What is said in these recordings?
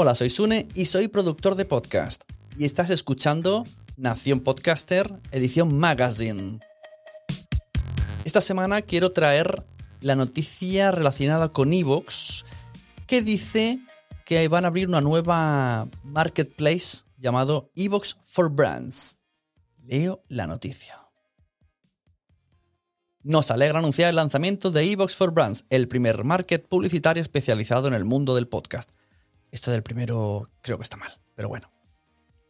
Hola, soy Sune y soy productor de podcast. Y estás escuchando Nación Podcaster, edición Magazine. Esta semana quiero traer la noticia relacionada con Evox que dice que van a abrir una nueva marketplace llamado Evox for Brands. Leo la noticia. Nos alegra anunciar el lanzamiento de Evox for Brands, el primer market publicitario especializado en el mundo del podcast. Esto del primero creo que está mal, pero bueno.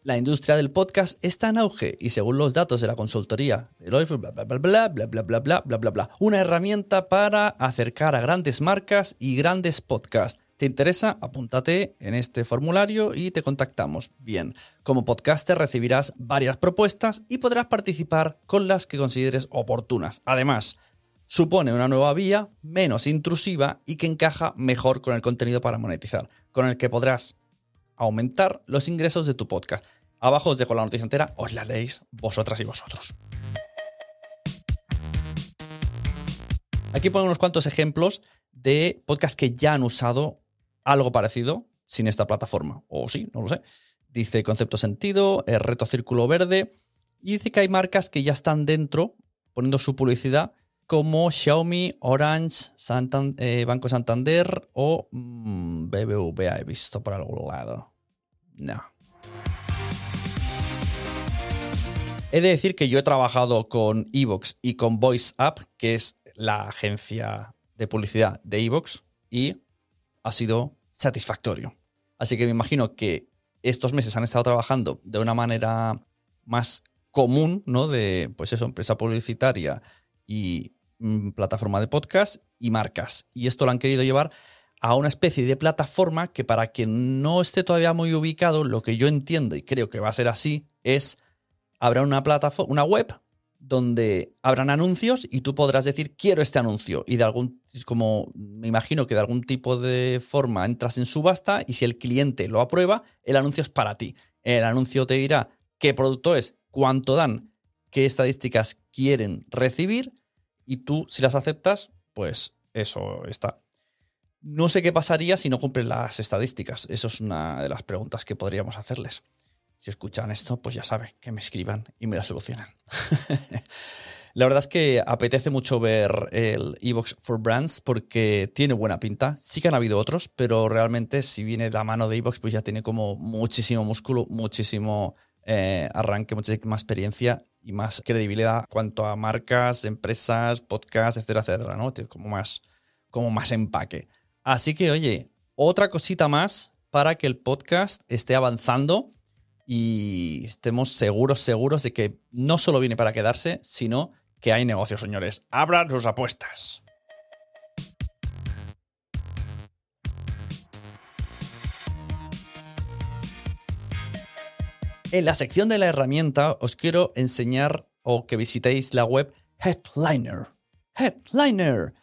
La industria del podcast está en auge y según los datos de la consultoría de bla bla bla bla bla bla bla bla bla bla bla, una herramienta para acercar a grandes marcas y grandes podcasts. ¿Te interesa? Apúntate en este formulario y te contactamos. Bien, como podcaster recibirás varias propuestas y podrás participar con las que consideres oportunas. Además, supone una nueva vía menos intrusiva y que encaja mejor con el contenido para monetizar, con el que podrás aumentar los ingresos de tu podcast. Abajo os dejo la noticia entera, os la leéis vosotras y vosotros. Aquí pongo unos cuantos ejemplos de podcasts que ya han usado algo parecido sin esta plataforma. O sí, no lo sé. Dice Concepto Sentido, el Reto Círculo Verde. Y dice que hay marcas que ya están dentro poniendo su publicidad como Xiaomi, Orange, eh, Banco Santander o mm, BBVA he visto por algún lado. No. He de decir que yo he trabajado con Evox y con Voice App, que es la agencia de publicidad de Evox, y ha sido satisfactorio. Así que me imagino que estos meses han estado trabajando de una manera más común, ¿no? De, pues eso, empresa publicitaria y plataforma de podcast y marcas. Y esto lo han querido llevar a una especie de plataforma que para quien no esté todavía muy ubicado, lo que yo entiendo y creo que va a ser así, es habrá una plataforma, una web donde habrán anuncios y tú podrás decir quiero este anuncio y de algún como me imagino que de algún tipo de forma entras en subasta y si el cliente lo aprueba, el anuncio es para ti. El anuncio te dirá qué producto es, cuánto dan, qué estadísticas quieren recibir y tú si las aceptas, pues eso está. No sé qué pasaría si no cumplen las estadísticas. Eso es una de las preguntas que podríamos hacerles. Si escuchan esto, pues ya saben, que me escriban y me la solucionan. la verdad es que apetece mucho ver el Evox for Brands porque tiene buena pinta. Sí que han habido otros, pero realmente si viene de la mano de Evox, pues ya tiene como muchísimo músculo, muchísimo eh, arranque, muchísima experiencia y más credibilidad cuanto a marcas, empresas, podcasts, etcétera, etcétera, ¿no? Tiene como más, como más empaque. Así que, oye, otra cosita más para que el podcast esté avanzando y estemos seguros, seguros de que no solo viene para quedarse, sino que hay negocios, señores. Abran sus apuestas. En la sección de la herramienta os quiero enseñar o que visitéis la web Headliner. Headliner.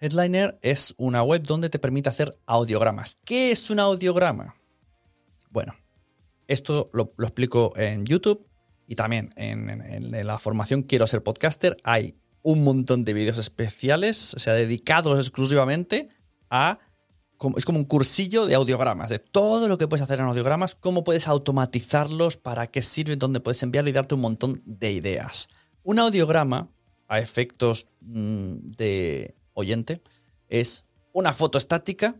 Headliner es una web donde te permite hacer audiogramas. ¿Qué es un audiograma? Bueno, esto lo, explico en YouTube y también en, la formación Quiero ser podcaster. Hay un montón de vídeos especiales, o sea, dedicados exclusivamente a... Es como un cursillo de audiogramas, de todo lo que puedes hacer en audiogramas, cómo puedes automatizarlos, para qué sirven, dónde puedes enviarlo y darte un montón de ideas. Un audiograma, a efectos mm, de oyente, es una foto estática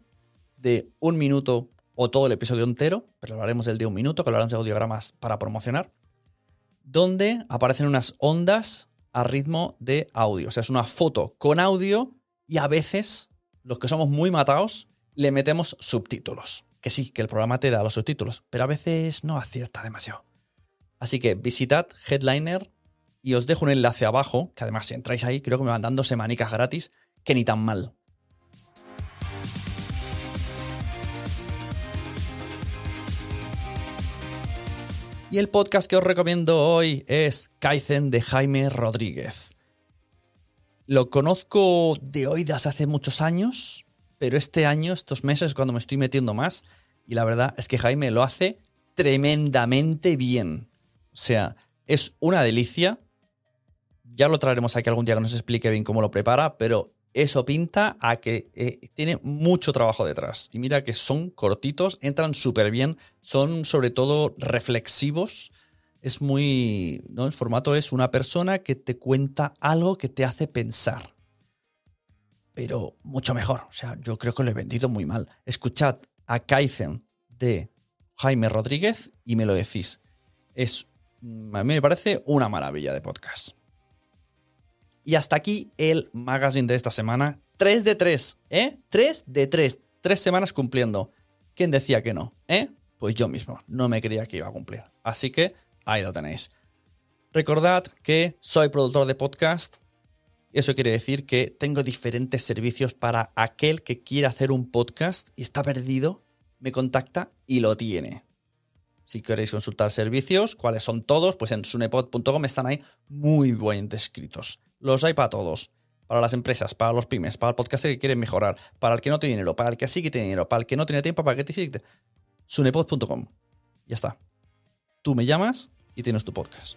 de un minuto o todo el episodio entero, pero hablaremos del de un minuto, que hablaremos de audiogramas para promocionar, donde aparecen unas ondas a ritmo de audio. O sea, es una foto con audio y a veces, los que somos muy matados, le metemos subtítulos. Que sí, que el programa te da los subtítulos, pero a veces no acierta demasiado. Así que visitad Headliner y os dejo un enlace abajo, que además si entráis ahí, creo que me van dando semanicas gratis, que ni tan mal. Y el podcast que os recomiendo hoy es Kaizen de Jaime Rodríguez. Lo conozco de oídas hace muchos años, pero este año, estos meses, cuando me estoy metiendo más, y la verdad es que Jaime lo hace tremendamente bien. O sea, es una delicia. Ya lo traeremos aquí algún día que nos explique bien cómo lo prepara, pero eso pinta a que eh, tiene mucho trabajo detrás. Y mira que son cortitos, entran súper bien, son sobre todo reflexivos. Es muy. ¿no? El formato es una persona que te cuenta algo que te hace pensar. Pero mucho mejor. O sea, yo creo que lo he vendido muy mal. Escuchad a Kaizen de Jaime Rodríguez y me lo decís. Es. A mí me parece una maravilla de podcast. Y hasta aquí el magazine de esta semana. 3 de 3, ¿eh? 3 de 3. Tres semanas cumpliendo. ¿Quién decía que no? ¿Eh? Pues yo mismo. No me creía que iba a cumplir. Así que ahí lo tenéis. Recordad que soy productor de podcast. Eso quiere decir que tengo diferentes servicios para aquel que quiera hacer un podcast y está perdido, me contacta y lo tiene. Si queréis consultar servicios, cuáles son todos, pues en sunepod.com están ahí muy bien descritos. Los hay para todos. Para las empresas, para los pymes, para el podcast que quieren mejorar, para el que no tiene dinero, para el que sí que tiene dinero, para el que no tiene tiempo, para el que sí. Sunepod.com. Ya está. Tú me llamas y tienes tu podcast.